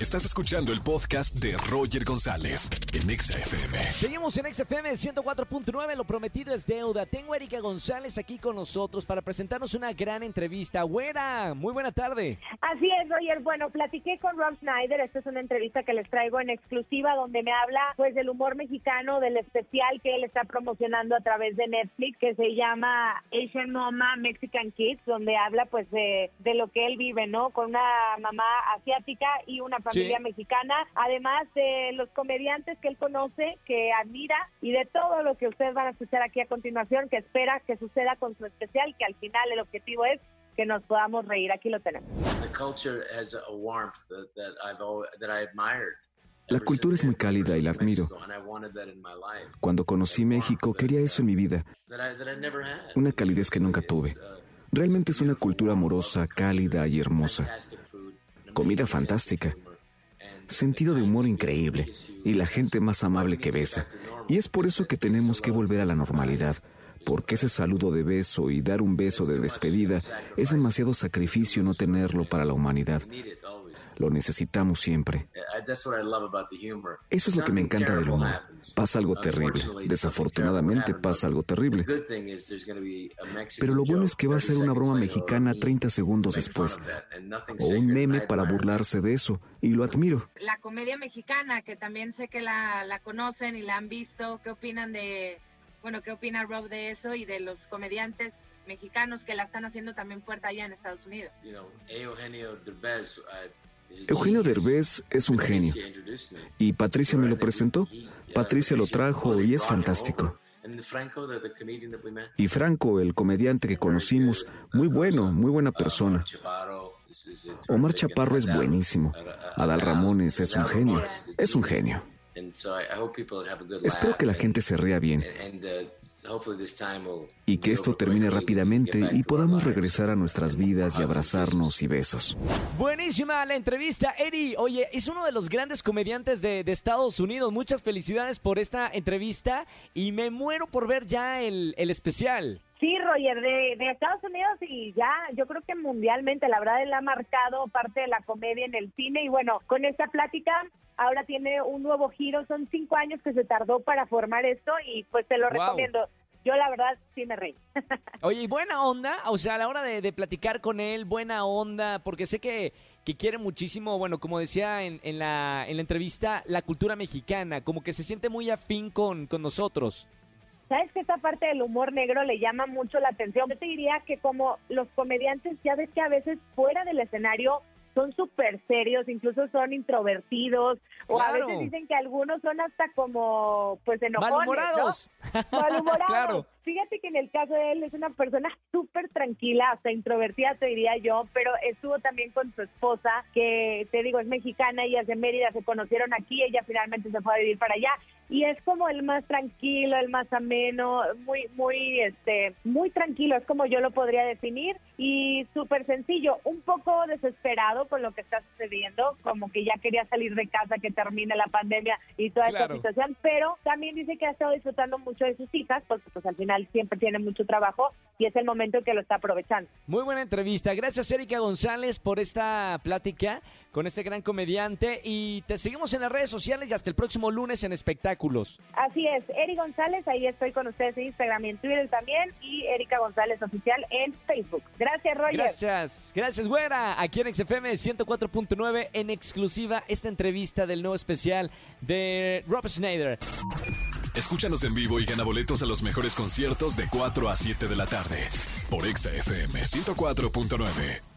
Estás escuchando el podcast de Roger González en Exa FM. Seguimos en XFM 104.9, lo prometido es deuda. Tengo a Erika González aquí con nosotros para presentarnos una gran entrevista. Güera, muy buena tarde. Así es, Roger. Bueno, platiqué con Rob Schneider. Esta es una entrevista que les traigo en exclusiva donde me habla pues del humor mexicano, del especial que él está promocionando a través de Netflix que se llama Asian Mama Mexican Kids, donde habla pues de, de lo que él vive, ¿no? Con una mamá asiática y una familia Sí. mexicana, además de los comediantes que él conoce, que admira y de todo lo que ustedes van a escuchar aquí a continuación, que espera que suceda con su especial, que al final el objetivo es que nos podamos reír. Aquí lo tenemos. The culture has a warmth that, that I've always, that I admired. La cultura es muy I cálida y la admiro. Cuando conocí México quería eso en mi vida, una calidez que nunca tuve. Realmente es una cultura amorosa, cálida y hermosa. Fantastic food, an Comida fantástica. Sentido de humor increíble y la gente más amable que besa. Y es por eso que tenemos que volver a la normalidad, porque ese saludo de beso y dar un beso de despedida es demasiado sacrificio no tenerlo para la humanidad. We need it always. Lo necesitamos siempre. That's what I love about the humor. Eso es lo que me encanta del humor. Pasa algo terrible. Desafortunadamente pasa algo terrible. The good thing is there's going to be a Mexican Pero lo bueno es joke que va a 30 ser una broma seconds later, or mexicana a 30 segundos make fun después. of that, and nothing O un meme I para admire it. burlarse de eso. Y lo admiro. la comedia mexicana, que también sé que la, la conocen y la han visto. ¿Qué opinan de, bueno, qué opina Rob de eso y de los comediantes mexicanos que la están haciendo también fuerte allá en Estados Unidos? Eugenio Derbez, uh. Derbez es un genio. Y Patricia me lo presentó. Patricia lo trajo y es fantástico. Y Franco, el comediante que conocimos, muy bueno, muy buena persona. Is- is Omar. Chaparro es buenísimo. Adal- Adal Ramones es un genio. Es un genio. Espero que la gente se ría bien y que esto termine rápidamente y podamos regresar a nuestras vidas y abrazarnos y besos. Buenísima la entrevista, Eri. Oye, es uno de los grandes comediantes de, de Estados Unidos. Muchas felicidades por esta entrevista y me muero por ver ya el, el especial. Sí, Roger, de, de Estados Unidos y ya, yo creo que mundialmente, la verdad, él ha marcado parte de la comedia en el cine y bueno, con esta plática ahora tiene un nuevo giro, son cinco años que se tardó para formar esto y pues te lo Wow. recomiendo. Yo la verdad sí me reí. Oye, y buena onda, o sea, a la hora de, de platicar con él, buena onda, porque sé que, que quiere muchísimo, bueno, como decía en, en la, en la entrevista, la cultura mexicana, como que se siente muy afín con, con nosotros. ¿Sabes que esta parte del humor negro le llama mucho la atención? Yo te diría que como los comediantes, ya ves que a veces fuera del escenario son súper serios, incluso son introvertidos, o a veces dicen que algunos son hasta como, pues, enojones, ¿no? ¡Malhumorados! Malhumorados. Claro. Fíjate que en el caso de él es una persona súper tranquila, hasta introvertida te diría yo, pero estuvo también con su esposa, que te digo es mexicana, ella es de Mérida, se conocieron aquí, ella finalmente se fue a vivir para allá y es como el más tranquilo, el más ameno, muy, muy, este, muy tranquilo, es como yo lo podría definir y súper sencillo, un poco desesperado con lo que está sucediendo, como que ya quería salir de casa, que termine la pandemia y toda Claro. esta situación, pero también dice que ha estado disfrutando mucho de sus hijas, porque pues al final siempre tiene mucho trabajo y es el momento en que lo está aprovechando. Muy buena entrevista. Gracias, Erika González, por esta plática con este gran comediante. Y te seguimos en las redes sociales y hasta el próximo lunes en espectáculos. Así es, Eri González, ahí estoy con ustedes en Instagram y en Twitter también, y Erika González Oficial en Facebook. Gracias, Roger. Gracias, gracias, güera. Aquí en XFM 104.9 en exclusiva esta entrevista del nuevo especial de Rob Schneider. Escúchanos en vivo y gana boletos a los mejores conciertos de 4 a 7 de la tarde por Exa FM 104.9.